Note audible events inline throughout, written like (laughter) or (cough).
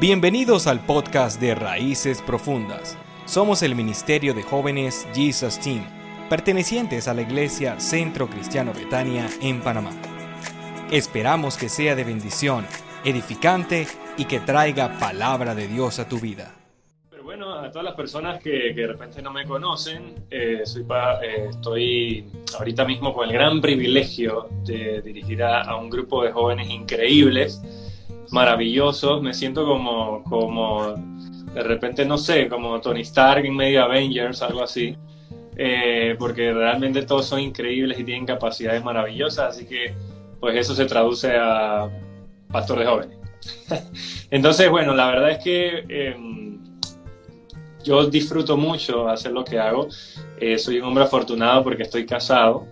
Bienvenidos al podcast de Raíces Profundas. Somos el Ministerio de Jóvenes Jesus Team, pertenecientes a la Iglesia Centro Cristiano Betania en Panamá. Esperamos que sea de bendición, edificante y que traiga palabra de Dios a tu vida. Pero bueno, a todas las personas que, que de repente no me conocen, eh, soy pa- eh, estoy ahorita mismo con el gran privilegio de dirigir a, a un grupo de jóvenes increíbles, maravillosos. Me siento como, como de repente, no sé, como Tony Stark en medio Avengers, algo así. Eh, porque realmente todos son increíbles y tienen capacidades maravillosas, así que pues eso se traduce a pastor de jóvenes. (laughs) Entonces, bueno, la verdad es que em, yo disfruto mucho hacer lo que hago. Eh, soy un hombre afortunado porque estoy casado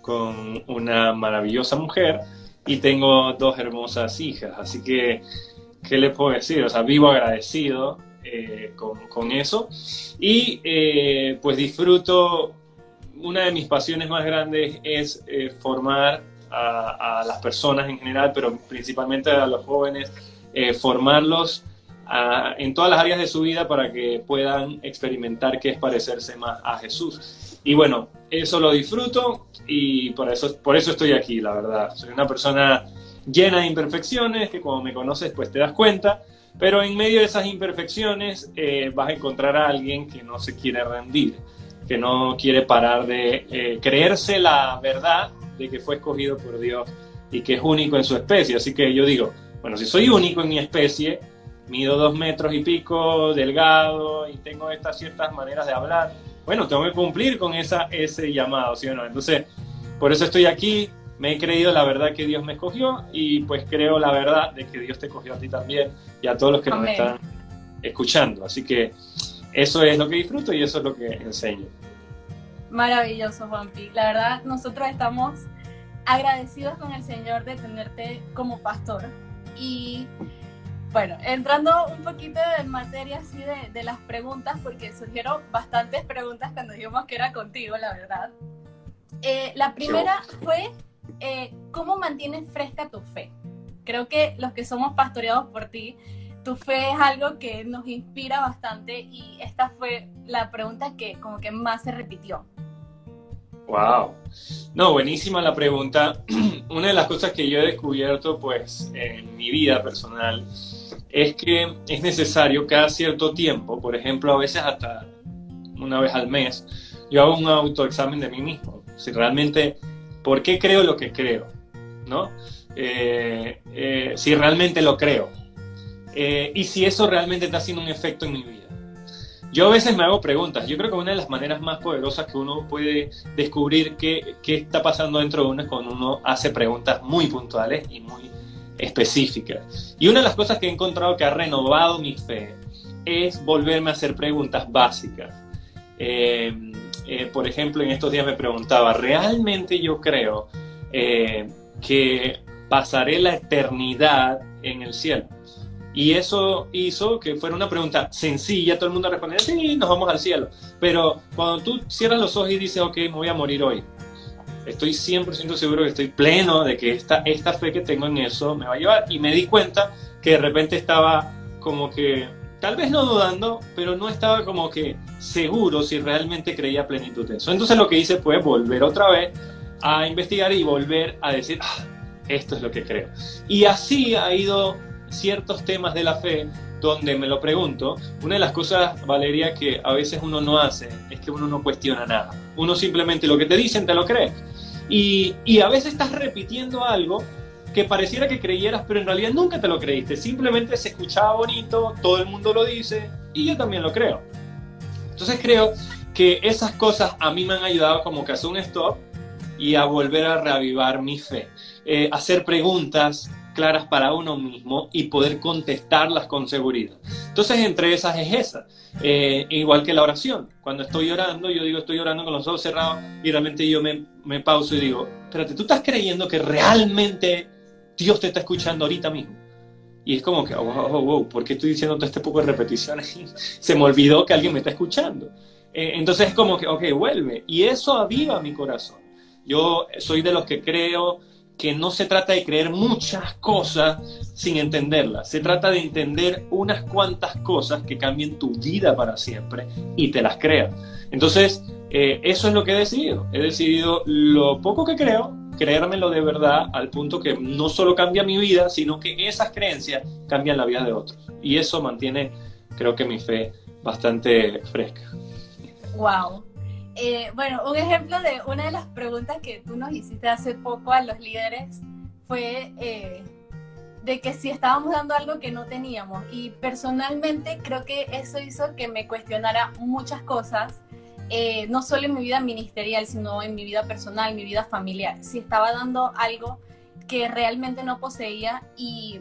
con una maravillosa mujer y tengo dos hermosas hijas. Así que, ¿qué les puedo decir? O sea, vivo agradecido eh, con, con eso. Y eh, pues disfruto, una de mis pasiones más grandes es eh, formar a, las personas en general, pero principalmente a los jóvenes, eh, formarlos a- en todas las áreas de su vida para que puedan experimentar qué es parecerse más a Jesús. Y bueno, eso lo disfruto y por eso, por eso estoy aquí, la verdad. Soy una persona llena de imperfecciones que como me conoces pues te das cuenta, pero en medio de esas imperfecciones eh, vas a encontrar a alguien que no se quiere rendir, que no quiere parar de eh, creerse la verdad de que fue escogido por Dios y que es único en su especie. Así que yo digo, bueno, si soy único en mi especie, mido dos metros y pico, delgado y tengo estas ciertas maneras de hablar, bueno, tengo que cumplir con esa, ese llamado, ¿sí o no? Entonces, por eso estoy aquí, me he creído la verdad que Dios me escogió y pues creo la verdad de que Dios te escogió a ti también y a todos los que nos están escuchando. Así que eso es lo que disfruto y eso es lo que enseño. Maravilloso, Juanpi. La verdad, nosotros estamos agradecidos con el Señor de tenerte como pastor. Y bueno, entrando un poquito en materia así de, de las preguntas, porque surgieron bastantes preguntas cuando dijimos que era contigo, la verdad. Eh, la primera fue, eh, ¿cómo mantienes fresca tu fe? Creo que los que somos pastoreados por ti, tu fe es algo que nos inspira bastante y esta fue la pregunta que como que más se repitió. Wow. No, buenísima la pregunta. (clears throat) Una de las cosas que yo he descubierto, pues, en mi vida personal, es que es necesario cada cierto tiempo, por ejemplo, a veces hasta una vez al mes, yo hago un autoexamen de mí mismo. Si realmente, ¿por qué creo lo que creo? ¿No? Eh, eh, si realmente lo creo. Eh, y si eso realmente está haciendo un efecto en mi vida. Yo a veces me hago preguntas. Yo creo que una de las maneras más poderosas que uno puede descubrir qué, qué está pasando dentro de uno es cuando uno hace preguntas muy puntuales y muy específicas. Y una de las cosas que he encontrado que ha renovado mi fe es volverme a hacer preguntas básicas. Eh, eh, por ejemplo, en estos días me preguntaba, ¿realmente yo creo eh, que pasaré la eternidad en el cielo? Y eso hizo que fuera una pregunta sencilla, todo el mundo respondía, sí, nos vamos al cielo. Pero cuando tú cierras los ojos y dices, ok, me voy a morir hoy, estoy 100% seguro que estoy pleno de que esta, esta fe que tengo en eso me va a llevar. Y me di cuenta que de repente estaba como que, tal vez no dudando, pero no estaba como que seguro si realmente creía plenitud de eso. Entonces lo que hice fue volver otra vez a investigar y volver a decir, ah, esto es lo que creo. Y así ha ido ciertos temas de la fe donde me lo pregunto, una de las cosas, Valeria, que a veces uno no hace es que uno no cuestiona nada. Uno simplemente lo que te dicen te lo crees. Y, a veces estás repitiendo algo que pareciera que creyeras, pero en realidad nunca te lo creíste. Simplemente se escuchaba bonito, todo el mundo lo dice y yo también lo creo. Entonces creo que esas cosas a mí me han ayudado como que a hacer un stop y a volver a reavivar mi fe. Eh, hacer preguntas claras para uno mismo y poder contestarlas con seguridad. Entonces, entre esas es esa. Eh, igual que la oración. Cuando estoy orando, yo digo, estoy orando con los ojos cerrados y realmente yo me, me pauso y digo, espérate, ¿tú estás creyendo que realmente Dios te está escuchando ahorita mismo? Y es como que, oh, wow, wow, wow, ¿por qué estoy diciendo todo este poco de repeticiones? (laughs) Se me olvidó que alguien me está escuchando. Eh, entonces es como que, ok, vuelve. Y eso aviva mi corazón. Yo soy de los que creo que no se trata de creer muchas cosas sin entenderlas. Se trata de entender unas cuantas cosas que cambien tu vida para siempre y te las creas. Entonces, eh, eso es lo que he decidido. He decidido lo poco que creo, creérmelo de verdad al punto que no solo cambia mi vida, sino que esas creencias cambian la vida de otros. Y eso mantiene, creo que mi fe bastante fresca. Wow. Eh, bueno, un ejemplo de una de las preguntas que tú nos hiciste hace poco a los líderes fue eh, de que si estábamos dando algo que no teníamos. Y personalmente creo que eso hizo que me cuestionara muchas cosas, eh, no solo en mi vida ministerial, sino en mi vida personal, mi vida familiar. Si estaba dando algo que realmente no poseía y,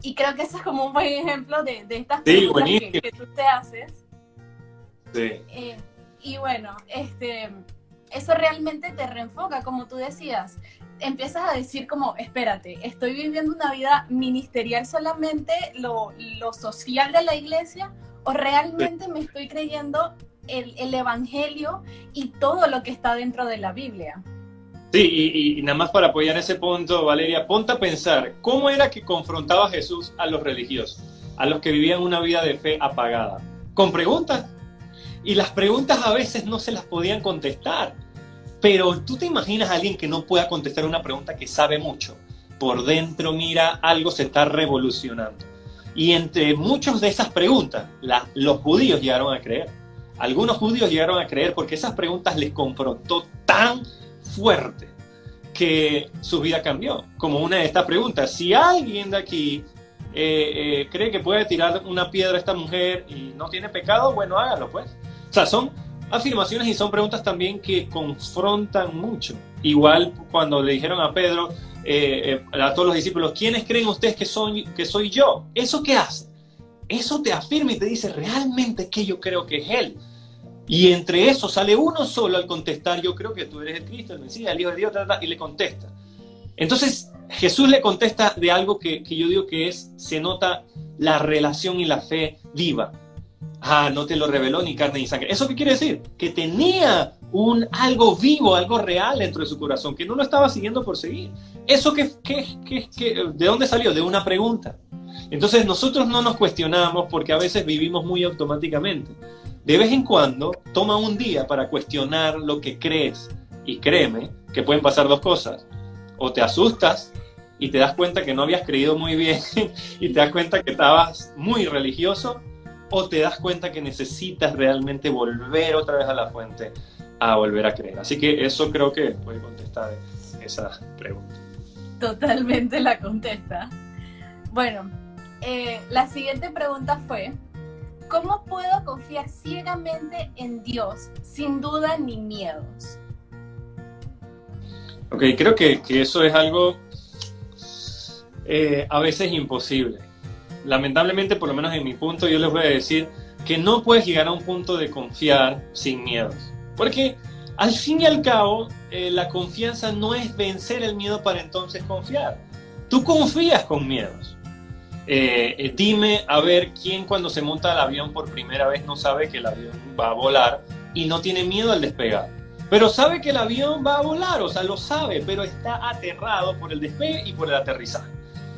y creo que eso es como un buen ejemplo de, de estas preguntas que, tú te haces. Sí y bueno, este, eso realmente te reenfoca, como tú decías. Empiezas a decir como, espérate, estoy viviendo una vida ministerial solamente, lo, social de la iglesia, o realmente me estoy creyendo el, el, Evangelio y todo lo que está dentro de la Biblia. Sí, y, nada más para apoyar ese punto, Valeria, ponte a pensar, ¿cómo era que confrontaba Jesús a los religiosos, a los que vivían una vida de fe apagada? Con preguntas, y las preguntas a veces no se las podían contestar. Pero tú te imaginas a alguien que no pueda contestar una pregunta que sabe mucho. Por dentro, mira, algo se está revolucionando. Y entre muchas de esas preguntas, los judíos llegaron a creer. Algunos judíos llegaron a creer porque esas preguntas les confrontó tan fuerte que su vida cambió. Como una de estas preguntas, si alguien de aquí eh, eh, cree que puede tirar una piedra a esta mujer y no tiene pecado, bueno, hágalo pues. O sea, son afirmaciones y son preguntas también que confrontan mucho. Igual cuando le dijeron a Pedro, eh, eh, a todos los discípulos, ¿quiénes creen ustedes que soy, que soy yo? ¿Eso qué hace? Eso te afirma y te dice realmente que yo creo que es Él. Y entre eso sale uno solo al contestar, yo creo que tú eres el Cristo, el Mesías, el Hijo de Dios, y le contesta. Entonces Jesús le contesta de algo que, que yo digo que es, se nota la relación y la fe viva. Ah, no te lo reveló ni carne ni sangre. ¿Eso qué quiere decir? Que tenía un algo vivo, algo real dentro de su corazón, que no lo estaba siguiendo por seguir. ¿Eso qué, qué, qué, de dónde salió? De una pregunta. Entonces nosotros no nos cuestionamos porque a veces vivimos muy automáticamente. De vez en cuando toma un día para cuestionar lo que crees y créeme que pueden pasar dos cosas. O te asustas y te das cuenta que no habías creído muy bien (laughs) y te das cuenta que estabas muy religioso o te das cuenta que necesitas realmente volver otra vez a la fuente a volver a creer. Así que eso creo que puede contestar esa pregunta. Totalmente la contesta. Bueno, eh, la siguiente pregunta fue, ¿cómo puedo confiar ciegamente en Dios sin duda ni miedos? Ok, creo que, eso es algo eh, a veces imposible lamentablemente, por lo menos en mi punto, yo les voy a decir que no puedes llegar a un punto de confiar sin miedos. Porque al fin y al cabo, eh, la confianza no es vencer el miedo para entonces confiar. Tú confías con miedos. Eh, eh, dime a ver quién cuando se monta al avión por primera vez no sabe que el avión va a volar y no tiene miedo al despegar. Pero sabe que el avión va a volar, o sea, lo sabe, pero está aterrado por el despegue y por el aterrizaje.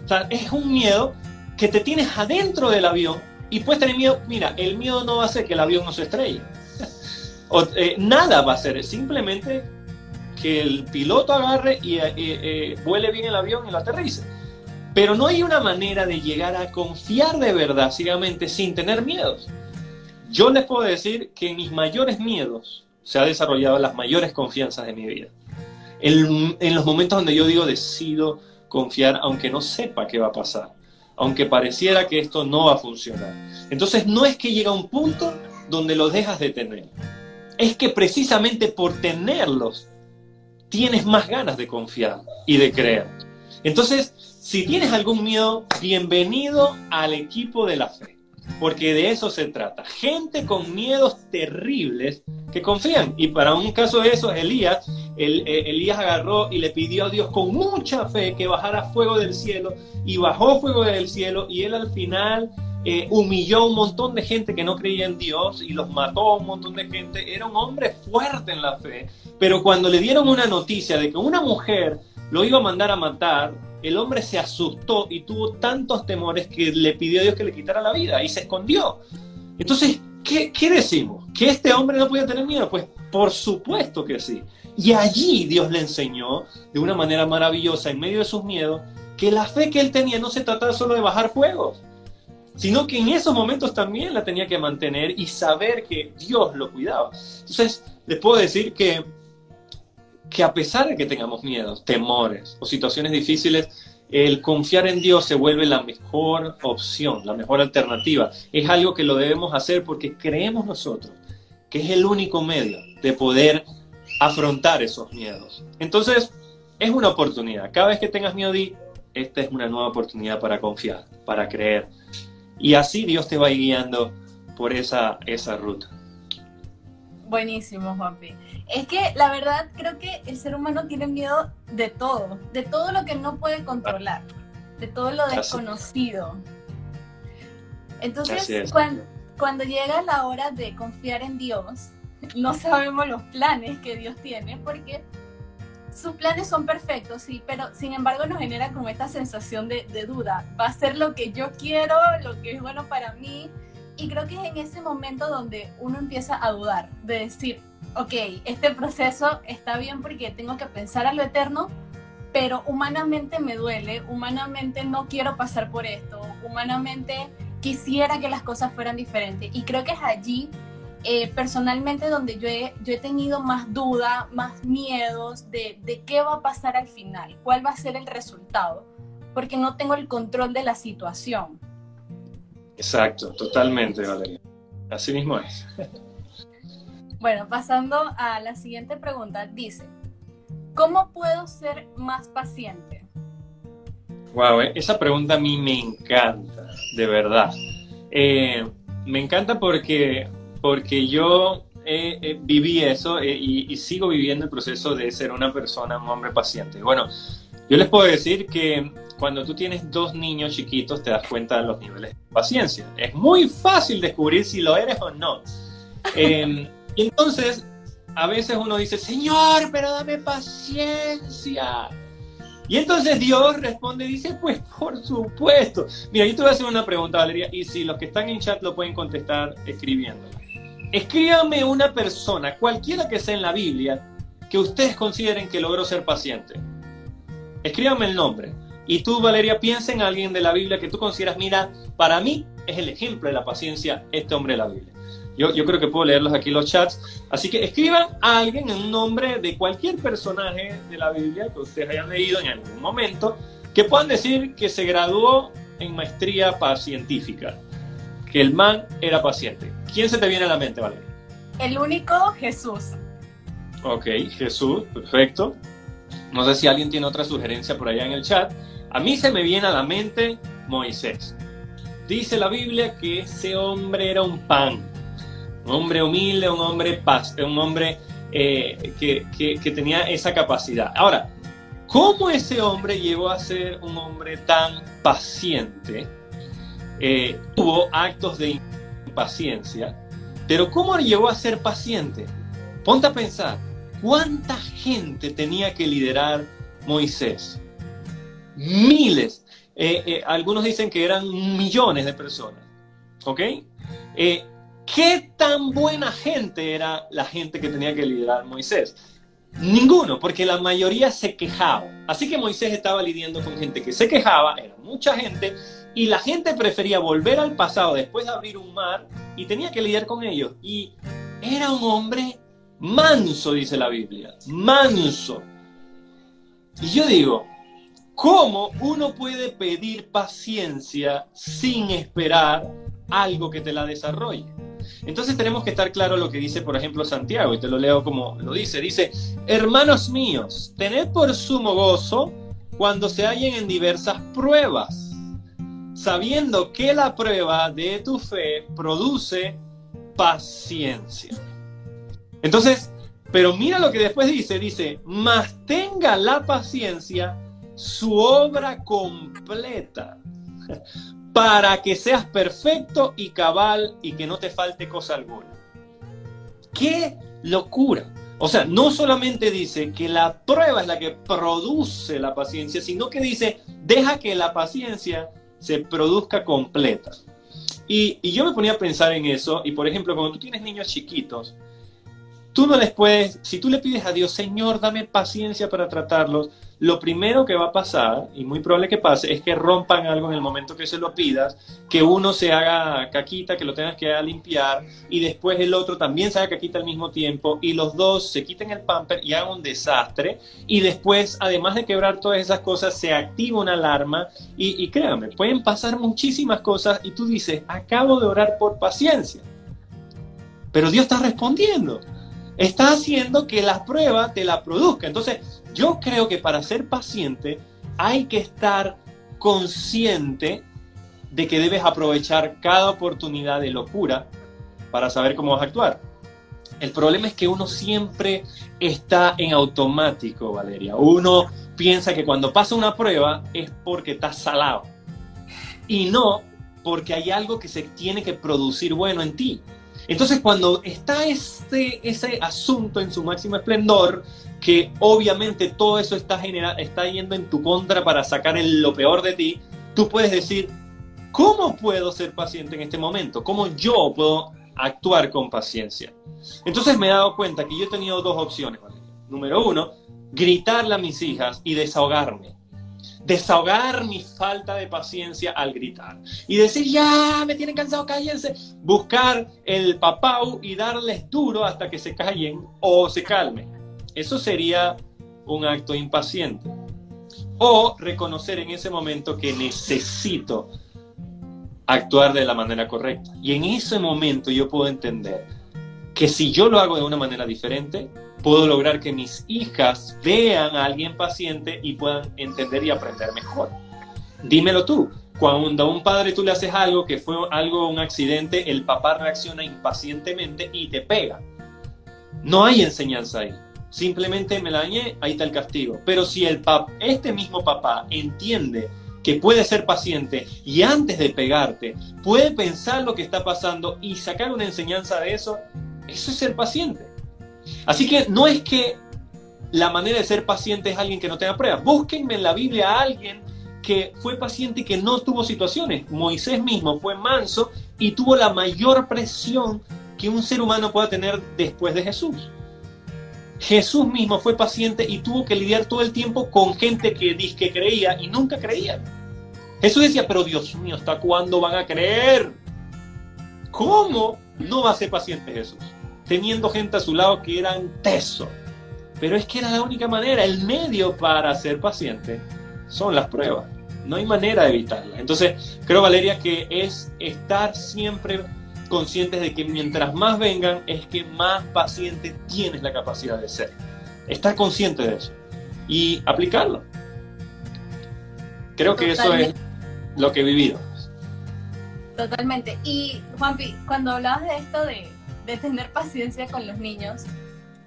O sea, es un miedo que te tienes adentro del avión y puedes tener miedo. Mira, el miedo no va a hacer que el avión no se estrelle. (laughs) o, eh, nada va a ser, simplemente que el piloto agarre y eh, eh, vuele bien el avión y lo aterrice. Pero no hay una manera de llegar a confiar de verdad, ciegamente, sin tener miedos. Yo les puedo decir que mis mayores miedos se ha desarrollado las mayores confianzas de mi vida. En los momentos donde yo digo decido confiar aunque no sepa qué va a pasar aunque pareciera que esto no va a funcionar. Entonces no es que llega un punto donde los dejas de tener, es que precisamente por tenerlos tienes más ganas de confiar y de creer. Entonces, si tienes algún miedo, bienvenido al equipo de la fe porque de eso se trata. Gente con miedos terribles que confían. Y para un caso de eso, Elías, eh, Elías agarró y le pidió a Dios con mucha fe que bajara fuego del cielo y bajó fuego del cielo y él al final eh, humilló a un montón de gente que no creía en Dios y los mató a un montón de gente. Era un hombre fuerte en la fe, pero cuando le dieron una noticia de que una mujer lo iba a mandar a matar, el hombre se asustó y tuvo tantos temores que le pidió a Dios que le quitara la vida y se escondió. Entonces, ¿qué, qué decimos? ¿Que este hombre no podía tener miedo? Pues por supuesto que sí. Y allí Dios le enseñó de una manera maravillosa, en medio de sus miedos, que la fe que él tenía no se trataba solo de bajar fuegos, sino que en esos momentos también la tenía que mantener y saber que Dios lo cuidaba. Entonces, les puedo decir que, que a pesar de que tengamos miedos, temores o situaciones difíciles, el confiar en Dios se vuelve la mejor opción, la mejor alternativa. Es algo que lo debemos hacer porque creemos nosotros que es el único medio de poder afrontar esos miedos. Entonces, es una oportunidad. Cada vez que tengas miedo, di, esta es una nueva oportunidad para confiar, para creer, y así Dios te va guiando por esa, esa ruta. Buenísimo, Juanpi. Es que la verdad creo que el ser humano tiene miedo de todo, de todo lo que no puede controlar, de todo lo desconocido. Entonces, cuando, cuando llega la hora de confiar en Dios, (laughs) no sabemos los planes que Dios tiene porque sus planes son perfectos, sí, pero sin embargo nos genera como esta sensación de, duda. ¿Va a ser lo que yo quiero, lo que es bueno para mí? Y creo que es en ese momento donde uno empieza a dudar, de decir, ok, este proceso está bien porque tengo que pensar a lo eterno, pero humanamente me duele, humanamente no quiero pasar por esto, humanamente quisiera que las cosas fueran diferentes. Y creo que es allí eh, personalmente donde yo he, yo he tenido más duda, más miedos de, de qué va a pasar al final, cuál va a ser el resultado, porque no tengo el control de la situación. Exacto, totalmente, Valeria. Así mismo es. Bueno, pasando a la siguiente pregunta, dice, ¿cómo puedo ser más paciente? Wow, eh, esa pregunta a mí me encanta, de verdad. Eh, me encanta porque porque yo viví eso eh, y, sigo viviendo el proceso de ser una persona, un hombre paciente. Bueno, yo les puedo decir que cuando tú tienes dos niños chiquitos te das cuenta de los niveles de paciencia. Es muy fácil descubrir si lo eres o no. Em, y entonces, a veces uno dice, Señor, pero dame paciencia. Y entonces Dios responde y dice, pues por supuesto. Mira, yo te voy a hacer una pregunta, Valeria, y si los que están en chat lo pueden contestar escribiendo. Escríbame una persona, cualquiera que sea en la Biblia, que ustedes consideren que logró ser paciente. Escríbame el nombre. Y tú, Valeria, piensa en alguien de la Biblia que tú consideras, mira, para mí es el ejemplo de la paciencia este hombre de la Biblia. Yo, yo creo que puedo leerlos aquí los chats. Así que escriban a alguien en un nombre de cualquier personaje de la Biblia que ustedes hayan leído en algún momento, que puedan decir que se graduó en maestría científica, que el man era paciente. ¿Quién se te viene a la mente, Valeria? El único Jesús. Ok, Jesús, perfecto. No sé si alguien tiene otra sugerencia por allá en el chat. A mí se me viene a la mente Moisés. Dice la Biblia que ese hombre era un pan, un hombre humilde, un hombre paz, un hombre eh, que, tenía esa capacidad. Ahora, ¿cómo ese hombre llegó a ser un hombre tan paciente? Eh, tuvo actos de paciencia, pero ¿cómo llegó a ser paciente? Ponte a pensar, ¿cuánta gente tenía que liderar Moisés? Miles. Eh, eh, algunos dicen que eran millones de personas. ¿Ok? Eh, ¿Qué tan buena gente era la gente que tenía que liderar Moisés? Ninguno, porque la mayoría se quejaba. Así que Moisés estaba lidiando con gente que se quejaba, era mucha gente, y la gente prefería volver al pasado después de abrir un mar y tenía que lidiar con ellos. Y era un hombre manso, dice la Biblia, manso. Y yo digo, ¿cómo uno puede pedir paciencia sin esperar algo que te la desarrolle? Entonces tenemos que estar claro lo que dice, por ejemplo, Santiago, y te lo leo como lo dice. Dice, hermanos míos, tened por sumo gozo cuando se hallen en diversas pruebas sabiendo que la prueba de tu fe produce paciencia. Entonces, pero mira lo que después dice, dice, más tenga la paciencia su obra completa, para que seas perfecto y cabal y que no te falte cosa alguna. ¡Qué locura! O sea, no solamente dice que la prueba es la que produce la paciencia, sino que dice, deja que la paciencia se produzca completa. Y, yo me ponía a pensar en eso, y por ejemplo, cuando tú tienes niños chiquitos, tú no les puedes, si tú le pides a Dios, Señor, dame paciencia para tratarlos, lo primero que va a pasar, y muy probable que pase, es que rompan algo en el momento que se lo pidas, que uno se haga caquita, que lo tengas que limpiar, y después el otro también se haga caquita al mismo tiempo, y los dos se quiten el pamper y hagan un desastre, y después, además de quebrar todas esas cosas, se activa una alarma, y, y créanme, pueden pasar muchísimas cosas, y tú dices, acabo de orar por paciencia, pero Dios está respondiendo está haciendo que la prueba te la produzca. Entonces, yo creo que para ser paciente hay que estar consciente de que debes aprovechar cada oportunidad de locura para saber cómo vas a actuar. El problema es que uno siempre está en automático, Valeria. Uno piensa que cuando pasa una prueba es porque estás salado. Y no porque hay algo que se tiene que producir bueno en ti. Entonces, cuando está ese, ese asunto en su máximo esplendor, que obviamente todo eso está, está yendo en tu contra para sacar lo peor de ti, tú puedes decir, ¿cómo puedo ser paciente en este momento? ¿Cómo yo puedo actuar con paciencia? Entonces me he dado cuenta que yo he tenido dos opciones. Número uno, gritarle a mis hijas y desahogarme. Desahogar mi falta de paciencia al gritar. Y decir, ya, me tienen cansado, cállense. Buscar el papau y darles duro hasta que se callen o se calmen. Eso sería un acto impaciente. O reconocer en ese momento que necesito actuar de la manera correcta. Y en ese momento yo puedo entender que si yo lo hago de una manera diferente, puedo lograr que mis hijas vean a alguien paciente y puedan entender y aprender mejor. Dímelo tú, cuando a un padre tú le haces algo que fue algo, un accidente, el papá reacciona impacientemente y te pega. No hay enseñanza ahí simplemente me la dañé, ahí está el castigo. Pero si el pap este mismo papá entiende que puede ser paciente y antes de pegarte puede pensar lo que está pasando y sacar una enseñanza de eso, eso es ser paciente. Así que no es que la manera de ser paciente es alguien que no tenga pruebas. Búsquenme en la Biblia a alguien que fue paciente y que no tuvo situaciones. Moisés mismo fue manso y tuvo la mayor presión que un ser humano pueda tener después de Jesús. Jesús mismo fue paciente y tuvo que lidiar todo el tiempo con gente que que creía y nunca creía. Jesús decía, pero Dios mío, ¿hasta cuándo van a creer? ¿Cómo no va a ser paciente Jesús? Teniendo gente a su lado que eran teso. Pero es que era la única manera, el medio para ser paciente son las pruebas. No hay manera de evitarlas. Entonces, creo, Valeria, que es estar siempre conscientes de que mientras más vengan es que más paciente tienes la capacidad de ser. Estar consciente de eso y aplicarlo. Creo que eso es lo que he vivido. Totalmente. Y Juanpi, cuando hablabas de esto de, de tener paciencia con los niños,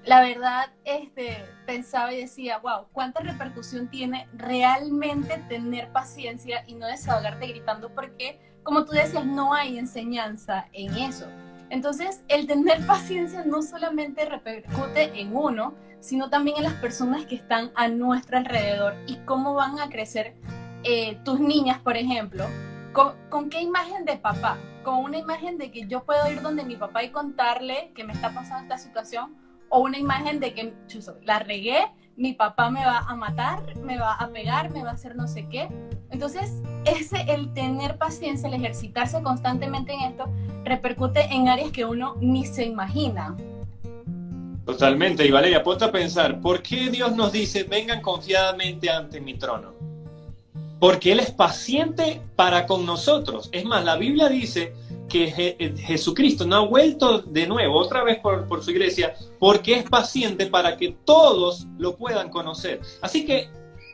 la verdad este, pensaba y decía, wow, ¿cuánta repercusión tiene realmente tener paciencia y no desahogarte gritando? Porque como tú decías, no hay enseñanza en eso. Entonces, el tener paciencia no solamente repercute en uno, sino también en las personas que están a nuestro alrededor y cómo van a crecer eh, tus niñas, por ejemplo. ¿Con, qué imagen de papá? ¿Con una imagen de que yo puedo ir donde mi papá y contarle que me está pasando esta situación? ¿O una imagen de que la regué, mi papá me va a matar, me va a pegar, me va a hacer no sé qué? Entonces, ese, el tener paciencia, el ejercitarse constantemente en esto, repercute en áreas que uno ni se imagina. Totalmente. Y Valeria, ponte a pensar, ¿por qué Dios nos dice, vengan confiadamente ante mi trono? Porque Él es paciente para con nosotros. Es más, la Biblia dice que eh, Jesucristo no ha vuelto de nuevo, otra vez por, por su iglesia, porque es paciente para que todos lo puedan conocer. Así que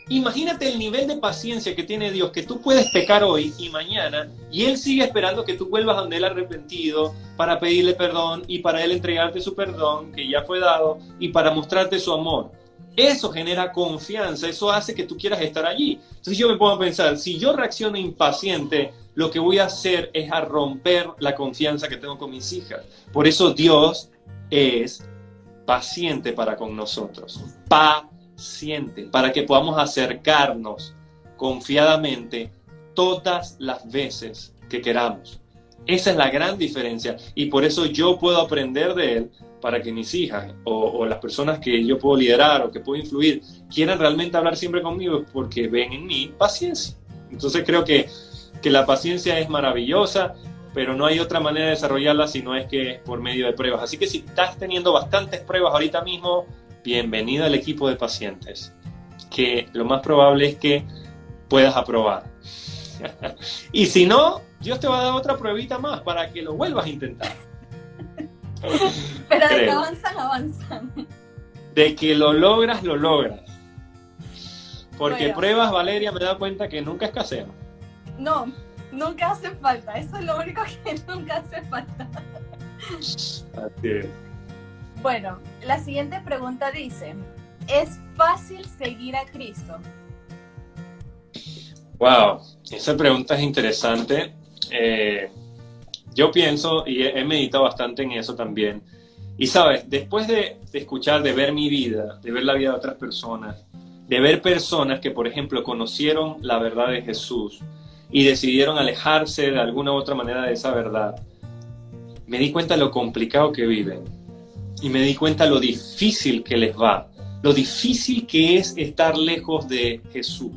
Imagínate el nivel de paciencia que tiene Dios, que tú puedes pecar hoy y mañana, y Él sigue esperando que tú vuelvas donde Él arrepentido para pedirle perdón y para Él entregarte su perdón que ya fue dado y para mostrarte su amor. Eso genera confianza, eso hace que tú quieras estar allí. Entonces yo me a pensar, si yo reacciono impaciente, lo que voy a hacer es a romper la confianza que tengo con mis hijas. Por eso Dios es paciente para con nosotros, paciente, para que podamos acercarnos confiadamente todas las veces que queramos. Esa es la gran diferencia y por eso yo puedo aprender de él para que mis hijas o, las personas que yo puedo liderar o que puedo influir quieran realmente hablar siempre conmigo porque ven en mí paciencia. Entonces creo que, que la paciencia es maravillosa, pero no hay otra manera de desarrollarla si no es que por medio de pruebas. Así que si estás teniendo bastantes pruebas ahorita mismo, bienvenido al equipo de pacientes, que lo más probable es que puedas aprobar. (laughs) y si no, Dios te va a dar otra pruebita más para que lo vuelvas a intentar. (laughs) Pero de que avanzan, avanzan. De que lo logras, lo logras. Porque pruebas, Valeria, me da cuenta que nunca escasean. No, nunca hace falta. Eso es lo único (laughs) que nunca hace falta. Así es. Bueno, la siguiente pregunta dice, ¿es fácil seguir a Cristo? Wow, esa pregunta es interesante. Eh, yo pienso y he, meditado bastante en eso también. Y sabes, después de, de, escuchar, de ver mi vida, de ver la vida de otras personas, de ver personas que, por ejemplo, conocieron la verdad de Jesús y decidieron alejarse de alguna u otra manera de esa verdad, me di cuenta de lo complicado que viven y me di cuenta lo difícil que les va, lo difícil que es estar lejos de Jesús.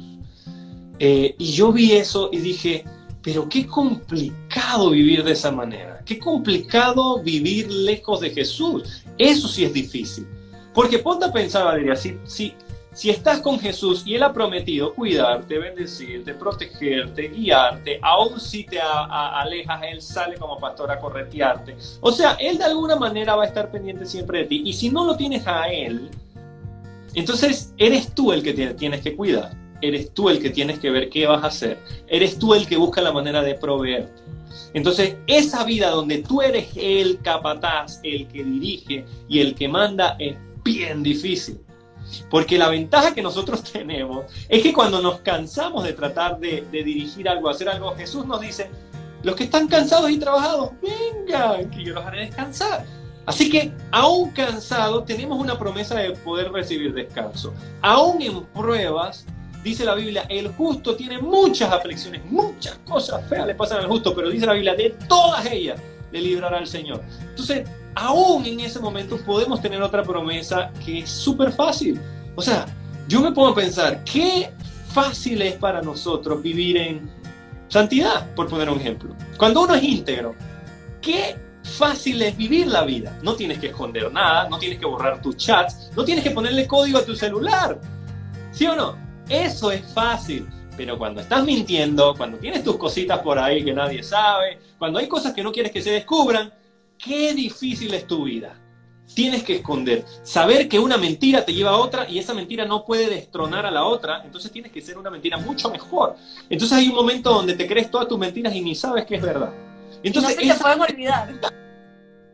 Eh, y yo vi eso y dije, pero qué complicado vivir de esa manera, qué complicado vivir lejos de Jesús. Eso sí es difícil. Porque ponte a pensar, Valeria, si, si, si estás con Jesús y Él ha prometido cuidarte, bendecirte, protegerte, guiarte, aun si te alejas, Él sale como pastor a corretearte. O sea, Él de alguna manera va a estar pendiente siempre de ti. Y si no lo tienes a Él, entonces eres tú el que tienes que cuidar eres tú el que tienes que ver qué vas a hacer, eres tú el que busca la manera de proveerte. Entonces, esa vida donde tú eres el capataz, el que dirige y el que manda es bien difícil. Porque la ventaja que nosotros (laughs) tenemos es que cuando nos cansamos de tratar de, dirigir algo, hacer algo, Jesús nos dice, los que están cansados y trabajados, vengan, que yo los haré descansar. Así que, aún cansados, tenemos una promesa de poder recibir descanso. Aún en pruebas, dice la Biblia, el justo tiene muchas aflicciones, muchas cosas feas le pasan al justo, pero dice la Biblia, de todas ellas le librará el Señor. Entonces, aún en ese momento podemos tener otra promesa que es súper fácil. O sea, yo me puedo pensar, qué fácil es para nosotros vivir en santidad, por poner un ejemplo. Cuando uno es íntegro, qué fácil es vivir la vida. No tienes que esconder nada, no tienes que borrar tus chats, no tienes que ponerle código a tu celular. ¿Sí o no? Eso es fácil. Pero cuando estás mintiendo, cuando tienes tus cositas por ahí que nadie sabe, cuando hay cosas que no quieres que se descubran, qué difícil es tu vida. Tienes que esconder, saber que una mentira te lleva a otra y esa mentira no puede destronar a la otra, entonces tienes que ser una mentira mucho mejor. Entonces hay un momento donde te crees todas tus mentiras y ni sabes que es verdad. Entonces, no se te pueden olvidar.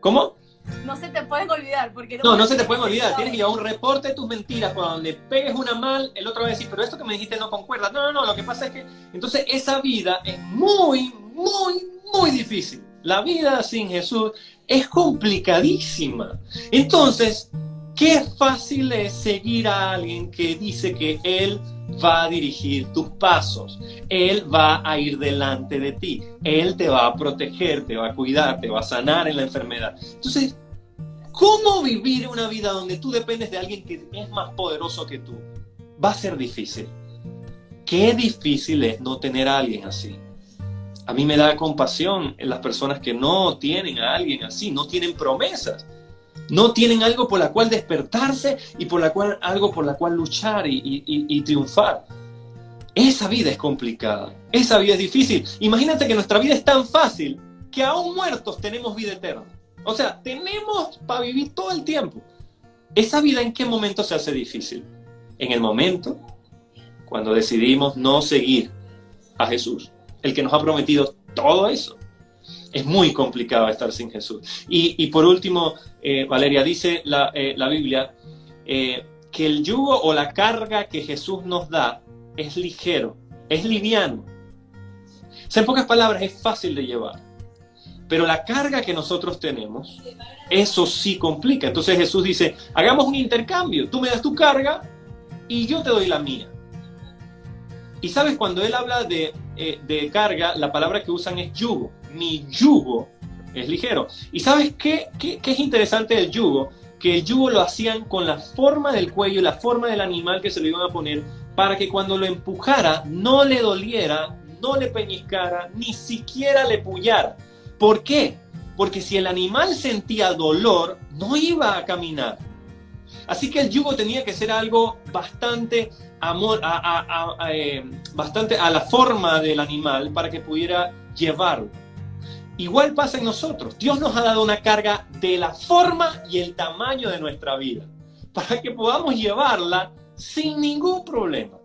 ¿Cómo? No se te pueden olvidar. Porque no, no se te pueden olvidar. Tienes que llevar un reporte de tus mentiras. Cuando donde pegues una mal, el otro va a decir, pero esto que me dijiste no concuerda. No, no, no. Lo que pasa es que. Entonces, esa vida es muy, muy, muy difícil. La vida sin Jesús es complicadísima. Entonces, qué fácil es seguir a alguien que dice que Él va a dirigir tus pasos. Él va a ir delante de ti. Él te va a proteger, te va a cuidar, te va a sanar en la enfermedad. Entonces, ¿cómo vivir una vida donde tú dependes de alguien que es más poderoso que tú? Va a ser difícil. Qué difícil es no tener a alguien así. A mí me da compasión en las personas que no tienen a alguien así, no tienen promesas no tienen algo por la cual despertarse y por la cual, algo por la cual luchar y, triunfar. Esa vida es complicada, esa vida es difícil. Imagínate que nuestra vida es tan fácil que aún muertos tenemos vida eterna. O sea, tenemos para vivir todo el tiempo. ¿Esa vida en qué momento se hace difícil? En el momento cuando decidimos no seguir a Jesús, el que nos ha prometido todo eso es muy complicado estar sin Jesús. Y, por último, eh, Valeria, dice la, eh, Biblia eh, que el yugo o la carga que Jesús nos da es ligero, es liviano. en pocas palabras, es fácil de llevar. Pero la carga que nosotros tenemos, eso sí complica. Entonces Jesús dice, hagamos un intercambio. Tú me das tu carga y yo te doy la mía. Y sabes, cuando él habla de, eh, carga, la palabra que usan es yugo. Mi yugo es ligero. ¿Y sabes qué, qué, qué es interesante del yugo? Que el yugo lo hacían con la forma del cuello la forma del animal que se lo iban a poner para que cuando lo empujara no le doliera, no le peñiscara, ni siquiera le pullara. ¿Por qué? Porque si el animal sentía dolor, no iba a caminar. Así que el yugo tenía que ser algo bastante, a, eh, bastante a la forma del animal para que pudiera llevarlo. Igual pasa en nosotros. Dios nos ha dado una carga de la forma y el tamaño de nuestra vida para que podamos llevarla sin ningún problema.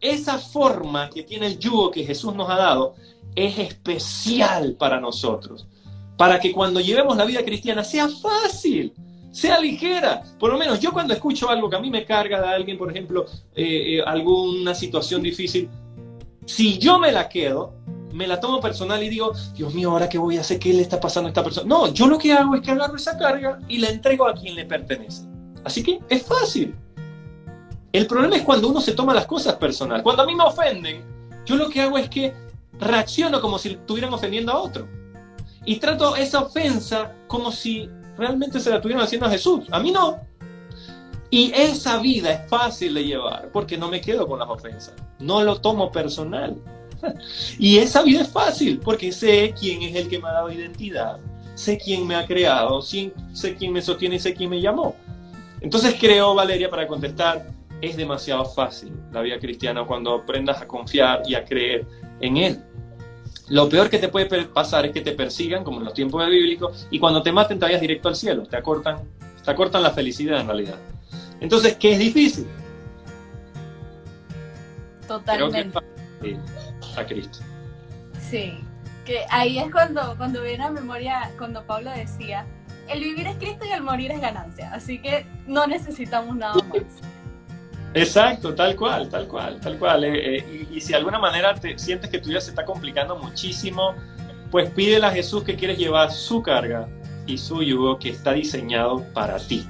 Esa forma que tiene el yugo que Jesús nos ha dado es especial para nosotros, para que cuando llevemos la vida cristiana sea fácil, sea ligera. Por lo menos yo cuando escucho algo que a mí me carga de alguien, por ejemplo, eh, eh, alguna situación difícil, si yo me la quedo, me la tomo personal y digo, Dios mío, ¿ahora qué voy a hacer? ¿Qué le está pasando a esta persona? No, yo lo que hago es que agarro esa carga y la entrego a quien le pertenece. Así que es fácil. El problema es cuando uno se toma las cosas personal. Cuando a mí me ofenden, yo lo que hago es que reacciono como si estuvieran ofendiendo a otro. Y trato esa ofensa como si realmente se la estuvieran haciendo a Jesús. A mí no. Y esa vida es fácil de llevar porque no me quedo con las ofensas. No lo tomo personal. (laughs) Y esa vida es fácil porque sé quién es el que me ha dado identidad. Sé quién me ha creado, sé quién me sostiene y sé quién me llamó. Entonces creo, Valeria, para contestar, es demasiado fácil la vida cristiana cuando aprendas a confiar y a creer en Él. Lo peor que te puede pasar es que te persigan, como en los tiempos bíblicos, y cuando te maten te vayas directo al cielo, te acortan, te acortan la felicidad en realidad. Entonces, ¿qué es difícil? Totalmente. a Cristo. Sí, que ahí es cuando, cuando viene a memoria, cuando Pablo decía, el vivir es Cristo y el morir es ganancia, así que no necesitamos nada más. Exacto, tal cual, tal cual, tal cual. Eh, eh, y, si de alguna manera te sientes que tu vida se está complicando muchísimo, pues pídele a Jesús que quieres llevar su carga y su yugo que está diseñado para ti.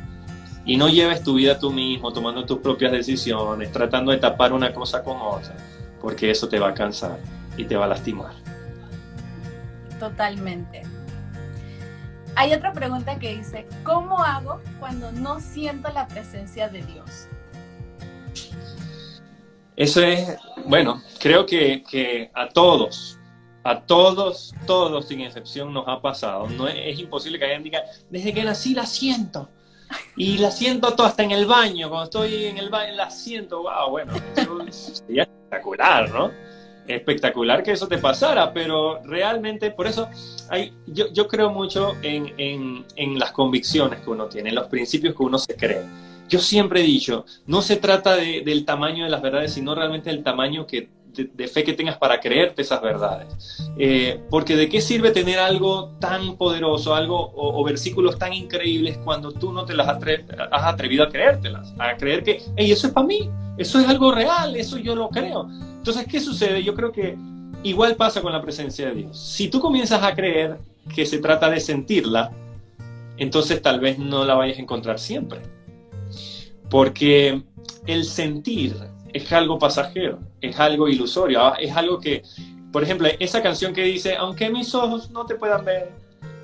Y no lleves tu vida tú mismo, tomando tus propias decisiones, tratando de tapar una cosa con otra, porque eso te va a cansar y te va a lastimar. Totalmente. Hay otra pregunta que dice, ¿cómo hago cuando no siento la presencia de Dios? Eso es, bueno, creo que, a todos, a todos, todos sin excepción nos ha pasado. No es, imposible que alguien diga, desde que nací la siento. Y la siento todo, hasta en el baño, cuando estoy en el baño la siento, wow, bueno, eso (laughs) espectacular, ¿no? Espectacular que eso te pasara, pero realmente, por eso hay, yo, yo creo mucho en, en, en las convicciones que uno tiene, en los principios que uno se cree yo siempre he dicho, no se trata del tamaño de las verdades, sino realmente del tamaño de, fe que tengas para creerte esas verdades. Eh, porque de qué sirve tener algo tan poderoso, algo o, versículos tan increíbles cuando tú no te las has atrevido a creértelas, a creer que, hey, eso es para mí, eso es algo real, eso yo lo creo. Entonces, ¿qué sucede? Yo creo que igual pasa con la presencia de Dios. Si tú comienzas a creer que se trata de sentirla, entonces tal vez no la vayas a encontrar siempre porque el sentir es algo pasajero, es algo ilusorio, ah, es algo que, por ejemplo, esa canción que dice, aunque mis ojos no te puedan ver,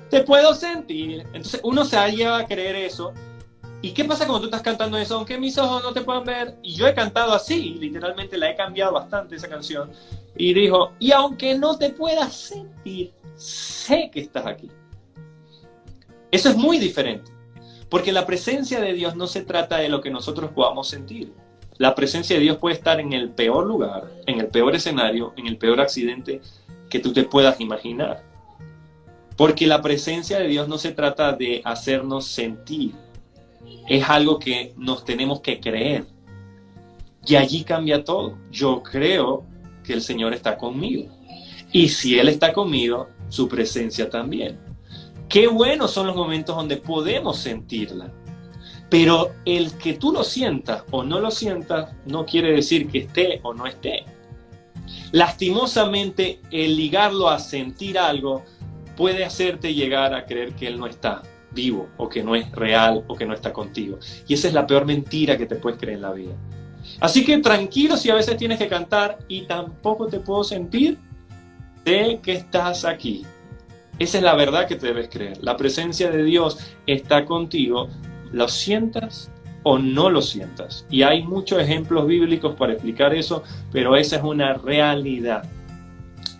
te puedo sentir. Entonces uno se lleva a creer eso. ¿Y qué pasa cuando tú estás cantando eso? Aunque mis ojos no te puedan ver. Y yo he cantado así, literalmente la he cambiado bastante esa canción. Y dijo, y aunque no te puedas sentir, sé que estás aquí. Eso es muy diferente. Porque la presencia de Dios no se trata de lo que nosotros podamos sentir. La presencia de Dios puede estar en el peor lugar, en el peor escenario, en el peor accidente que tú te puedas imaginar. Porque la presencia de Dios no se trata de hacernos sentir, es algo que nos tenemos que creer. Y allí cambia todo. Yo creo que el Señor está conmigo. Y si Él está conmigo, su presencia también. Qué buenos son los momentos donde podemos sentirla. Pero el que tú lo sientas o no lo sientas no quiere decir que esté o no esté. Lastimosamente, el ligarlo a sentir algo puede hacerte llegar a creer que Él no está vivo o que no es real o que no está contigo. Y esa es la peor mentira que te puedes creer en la vida. Así que tranquilo si a veces tienes que cantar y tampoco te puedo sentir, de que estás aquí. Esa es la verdad que te debes creer. La presencia de Dios está contigo, lo sientas o no lo sientas. Y hay muchos ejemplos bíblicos para explicar eso, pero esa es una realidad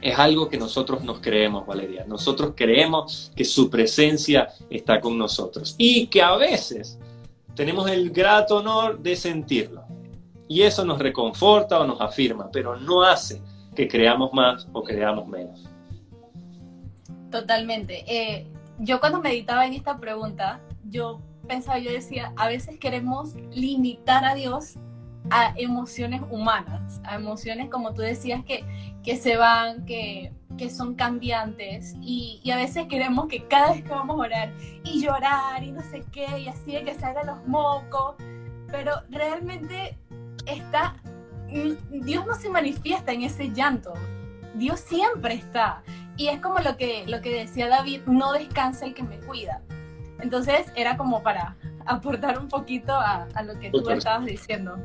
es algo que nosotros nos creemos, Valeria. Nosotros creemos que su presencia está con nosotros y que a veces tenemos el grato honor de sentirlo. Y eso nos reconforta o nos afirma, pero no hace que creamos más o creamos menos. Totalmente. Eh, yo cuando meditaba en esta pregunta, yo pensaba, yo decía, a veces queremos limitar a Dios a emociones humanas, a emociones como tú decías que, que se van, que, que son cambiantes y, y, a veces queremos que cada vez que vamos a orar y llorar y no sé qué y así de que se hagan los mocos, pero realmente está, Dios no se manifiesta en ese llanto, Dios siempre está y es como lo que, lo que decía David, no descansa el que me cuida. Entonces era como para aportar un poquito a, a lo que tú estabas diciendo.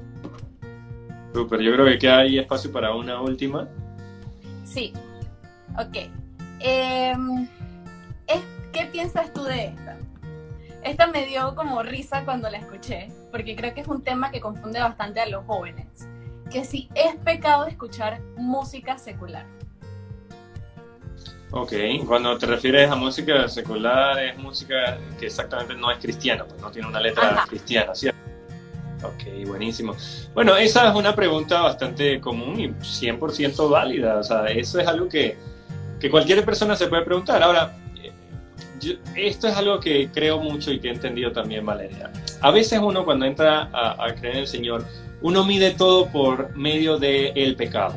Súper, yo creo que queda ahí espacio para una última. Sí, ok. Em, ¿Qué piensas tú de esta? Esta me dio como risa cuando la escuché, porque creo que es un tema que confunde bastante a los jóvenes. Que si es pecado escuchar música secular. Ok, cuando te refieres a música secular, es música que exactamente no es cristiana, pues no tiene una letra cristiana, ¿cierto? Ok, buenísimo. Bueno, esa es una pregunta bastante común y 100% válida. O sea, eso es algo que, que cualquier persona se puede preguntar. Ahora, esto es algo que creo mucho y que he entendido también, Valeria. A veces uno cuando entra a, creer en el Señor, uno mide todo por medio del el pecado.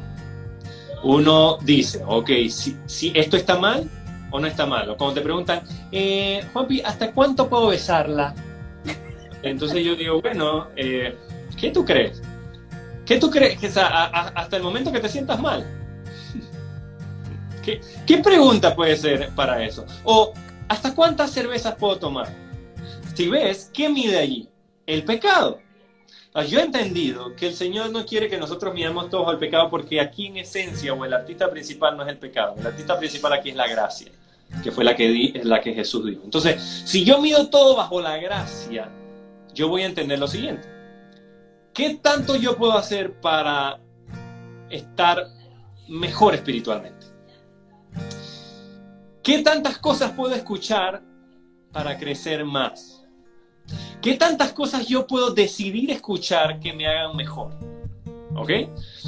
Uno dice, ok, si, esto está mal o no está mal. O cuando te preguntan, eh, Juanpi, ¿hasta cuánto puedo besarla? Entonces yo digo, bueno, eh, ¿qué tú crees? ¿Qué tú crees? Que, hasta el momento que te sientas mal. ¿Qué, ¿Qué, pregunta puede ser para eso? O, ¿hasta cuántas cervezas puedo tomar? Si ves, ¿qué mide allí? El pecado. Yo he entendido que el Señor no quiere que nosotros miremos todos al pecado porque aquí en esencia o el artista principal no es el pecado. El artista principal aquí es la gracia, que fue la que, la que Jesús dijo. Entonces, si yo mido todo bajo la gracia, yo voy a entender lo siguiente. ¿Qué tanto yo puedo hacer para estar mejor espiritualmente? ¿Qué tantas cosas puedo escuchar para crecer más? ¿Qué tantas cosas yo puedo decidir escuchar que me hagan mejor? ¿Ok?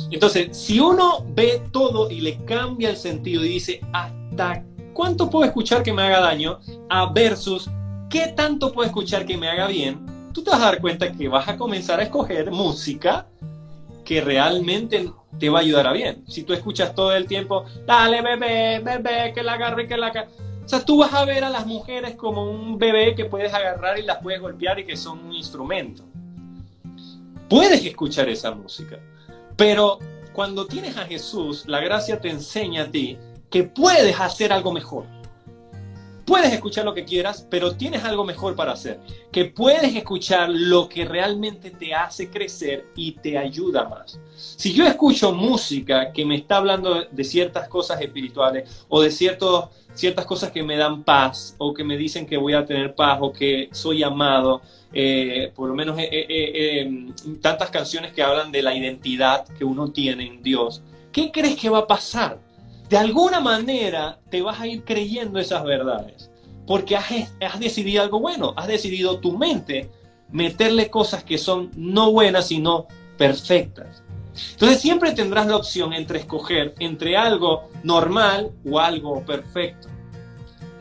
Entonces, si uno ve todo y le cambia el sentido y dice, ¿hasta cuánto puedo escuchar que me haga daño? A versus, ¿qué tanto puedo escuchar que me haga bien? tú te vas a dar cuenta que vas a comenzar a escoger música que realmente te va a ayudar a bien. Si tú escuchas todo el tiempo, dale bebé, bebé, que la agarre, que la agarre. O sea, tú vas a ver a las mujeres como un bebé que puedes agarrar y las puedes golpear y que son un instrumento. Puedes escuchar esa música, pero cuando tienes a Jesús, la gracia te enseña a ti que puedes hacer algo mejor puedes escuchar lo que quieras, pero tienes algo mejor para hacer, que puedes escuchar lo que realmente te hace crecer y te ayuda más. Si yo escucho música que me está hablando de ciertas cosas espirituales o de ciertos, ciertas cosas que me dan paz o que me dicen que voy a tener paz o que soy amado, eh, por lo menos eh, eh, tantas canciones que hablan de la identidad que uno tiene en Dios, ¿qué crees que va a pasar? De alguna manera te vas a ir creyendo esas verdades, porque has, has, decidido algo bueno, has decidido tu mente meterle cosas que son no buenas, sino perfectas. Entonces siempre tendrás la opción entre escoger entre algo normal o algo perfecto.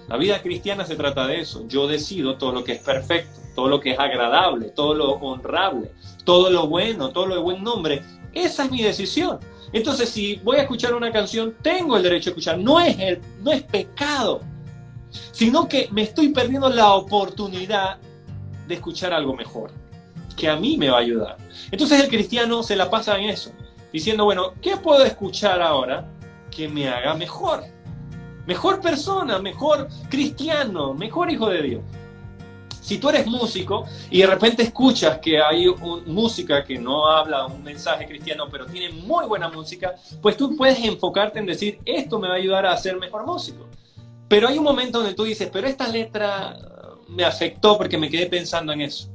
La vida cristiana se trata de eso. Yo decido todo lo que es perfecto, todo lo que es agradable, todo lo honrable, todo lo bueno, todo lo de buen nombre. Esa es mi decisión. Entonces, si voy a escuchar una canción, tengo el derecho a escuchar. No es, no es pecado, sino que me estoy perdiendo la oportunidad de escuchar algo mejor, que a mí me va a ayudar. Entonces el cristiano se la pasa en eso, diciendo, bueno, ¿qué puedo escuchar ahora que me haga mejor? mejor persona, mejor cristiano, mejor hijo de Dios. Si tú eres músico y de repente escuchas que hay música que no habla un mensaje cristiano, pero tiene muy buena música, pues tú puedes enfocarte en decir, esto me va a ayudar a ser mejor músico. Pero hay un momento donde tú dices, pero esta letra me afectó porque me quedé pensando en eso.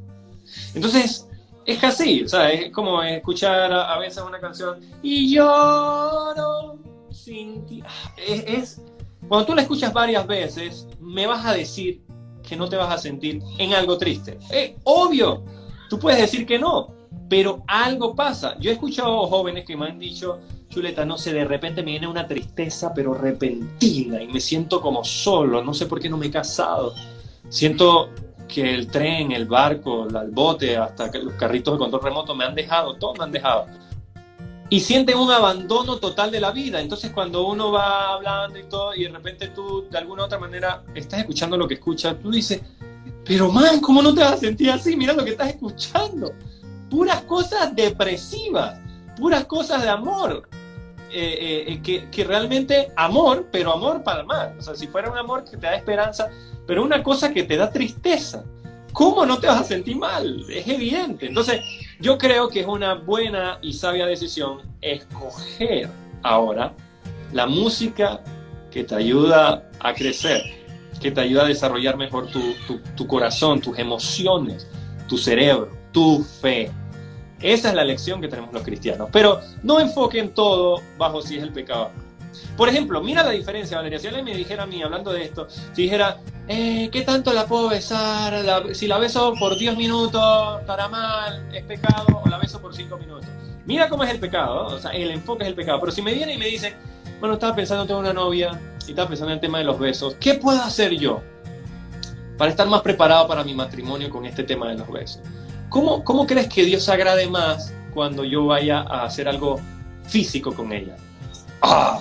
Entonces, es así, sea, es como escuchar a, veces una canción y lloro sin ti. Ah, es, es, cuando tú la escuchas varias veces, me vas a decir que no te vas a sentir en algo triste. Es obvio, tú puedes decir que no, pero algo pasa. Yo he escuchado jóvenes que me han dicho, Chuleta, no sé, de repente me viene una tristeza, pero repentina, y me siento como solo, no sé por qué no me he casado. Siento que el tren, el barco, el bote, hasta los carritos de control remoto me han dejado, todos me han dejado y sienten un abandono total de la vida. Entonces cuando uno va hablando y todo y de repente tú de alguna u otra manera estás escuchando lo que escuchas, tú dices, pero man, ¿cómo no te vas a sentir así? Mira lo que estás escuchando. Puras cosas depresivas, puras cosas de amor. Eh, eh, que, que, realmente amor, pero amor para mal. O sea, si fuera un amor que te da esperanza, pero una cosa que te da tristeza. ¿Cómo no te vas a sentir mal? Es evidente. Entonces, yo creo que es una buena y sabia decisión escoger ahora la música que te ayuda a crecer, que te ayuda a desarrollar mejor tu, corazón, tus emociones, tu cerebro, tu fe. Esa es la lección que tenemos los cristianos. Pero no enfoquen todo bajo si es el pecado. Por ejemplo, mira la diferencia, Valeria. Si alguien me dijera a mí, hablando de esto, si dijera, eh, ¿qué tanto la puedo besar? si la beso por 10 minutos, estará mal, es pecado, o la beso por 5 minutos. Mira cómo es el pecado, o sea, el enfoque es el pecado. Pero si me viene y me dice, bueno, estaba pensando en tener una novia y estaba pensando en el tema de los besos, ¿qué puedo hacer yo para estar más preparado para mi matrimonio con este tema de los besos? ¿Cómo, cómo crees que Dios agrade más cuando yo vaya a hacer algo físico con ella? ¡Ah!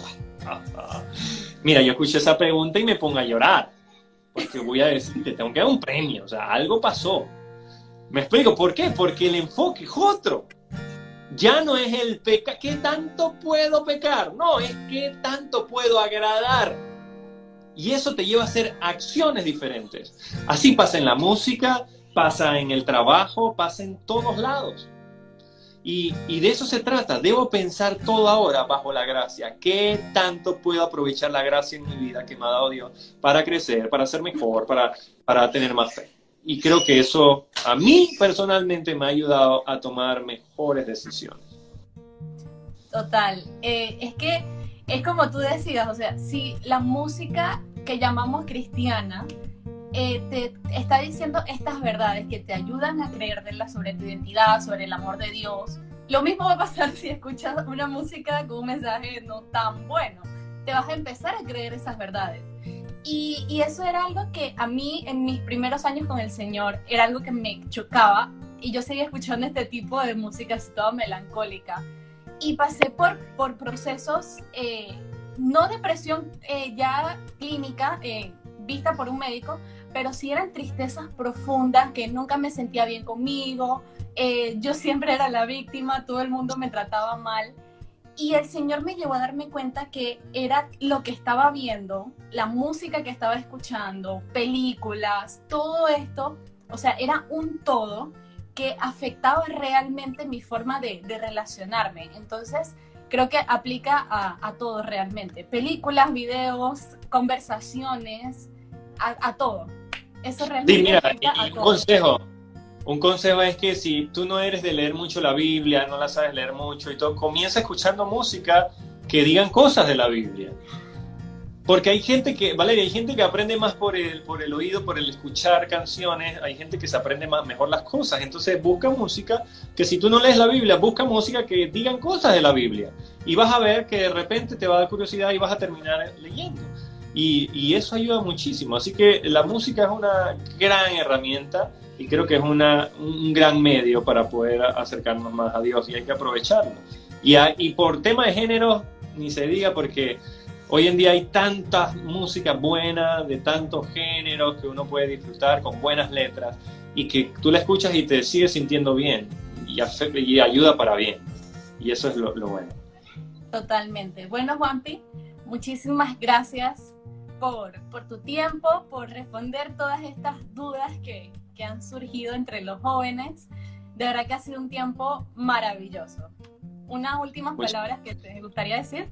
(laughs) Mira, yo escuché esa pregunta y me pongo a llorar porque voy a decir, que tengo que dar un premio, o sea, algo pasó. Me explico, ¿por qué? Porque el enfoque es otro. Ya no es el pecar, ¿qué tanto puedo pecar? No, es qué tanto puedo agradar. Y eso te lleva a hacer acciones diferentes. Así pasa en la música, pasa en el trabajo, pasa en todos lados. Y, de eso se trata. Debo pensar todo ahora bajo la gracia. ¿Qué tanto puedo aprovechar la gracia en mi vida que me ha dado Dios para crecer, para ser mejor, para, para tener más fe? Y creo que eso a mí personalmente me ha ayudado a tomar mejores decisiones. Total. Eh, es que es como tú decías, o sea, si la música que llamamos cristiana eh, te está diciendo estas verdades que te ayudan a creerla sobre tu identidad, sobre el amor de Dios. Lo mismo va a pasar (laughs) si escuchas una música con un mensaje no tan bueno. Te vas a empezar a creer esas verdades. Y, y eso era algo que a mí en mis primeros años con el Señor era algo que me chocaba y yo seguía escuchando este tipo de música así toda melancólica. Y pasé por, por procesos, eh, no depresión eh, ya clínica, vista por un médico, pero sí eran tristezas profundas, que nunca me sentía bien conmigo, eh, yo siempre era la víctima, todo el mundo me trataba mal. Y el Señor me llevó a darme cuenta que era lo que estaba viendo, la música que estaba escuchando, películas, todo esto, o sea, era un todo que afectaba realmente mi forma de, relacionarme. Entonces, creo que aplica a, a todo realmente. Películas, videos, conversaciones, a, todo. Eso realmente. Sí, mira, un consejo. Un consejo es que si tú no eres de leer mucho la Biblia, no la sabes leer mucho y todo, comienza escuchando música que digan cosas de la Biblia. Porque hay gente que, Valeria, hay gente que aprende más por el, por el oído, por el escuchar canciones, hay gente que se aprende más, mejor las cosas. Entonces busca música que si tú no lees la Biblia, busca música que digan cosas de la Biblia. Y vas a ver que de repente te va a dar curiosidad y vas a terminar leyendo. Y, eso ayuda muchísimo. Así que la música es una gran herramienta y creo que es una, un gran medio para poder acercarnos más a Dios y hay que aprovecharlo. Y, y por tema de género, ni se diga porque hoy en día hay tantas músicas buenas, de tantos géneros que uno puede disfrutar con buenas letras y que tú la escuchas y te sigues sintiendo bien y, y ayuda para bien. Y eso es lo, lo bueno. Totalmente. Bueno, Juanpi, muchísimas gracias por, por tu tiempo, por responder todas estas dudas que, que han surgido entre los jóvenes. De verdad que ha sido un tiempo maravilloso. Unas últimas Pues- palabras que te gustaría decir.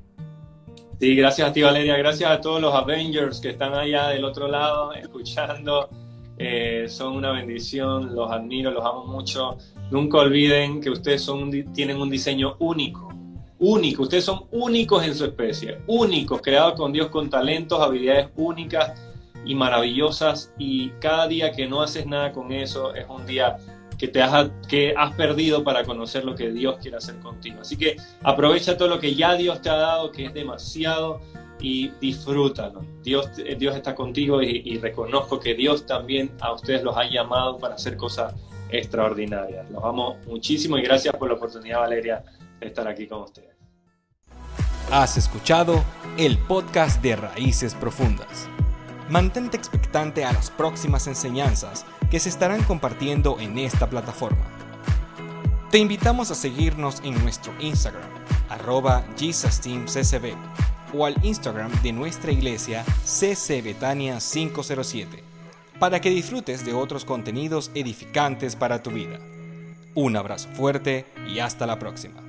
Sí, gracias a ti Valeria, gracias a todos los Avengers que están allá del otro lado (laughs) escuchando. Eh, son una bendición, los admiro, los amo mucho. Nunca olviden que ustedes son, un tienen un diseño único, único. Ustedes son únicos en su especie, únicos, creados con Dios con talentos, habilidades únicas y maravillosas. Y cada día que no haces nada con eso es un día que te has, que has perdido para conocer lo que Dios quiere hacer contigo. Así que aprovecha todo lo que ya Dios te ha dado, que es demasiado, y disfrútalo. Dios, eh, Dios está contigo y, y reconozco que Dios también a ustedes los ha llamado para hacer cosas extraordinarias. Los amo muchísimo y gracias por la oportunidad, Valeria, estar aquí con ustedes. Has escuchado el podcast de Raíces Profundas. Mantente expectante a las próximas enseñanzas que se estarán compartiendo en esta plataforma. Te invitamos a seguirnos en nuestro Instagram, arroba JesusTeamCCB, o al Instagram de nuestra iglesia CCBetania 507, para que disfrutes de otros contenidos edificantes para tu vida. Un abrazo fuerte y hasta la próxima.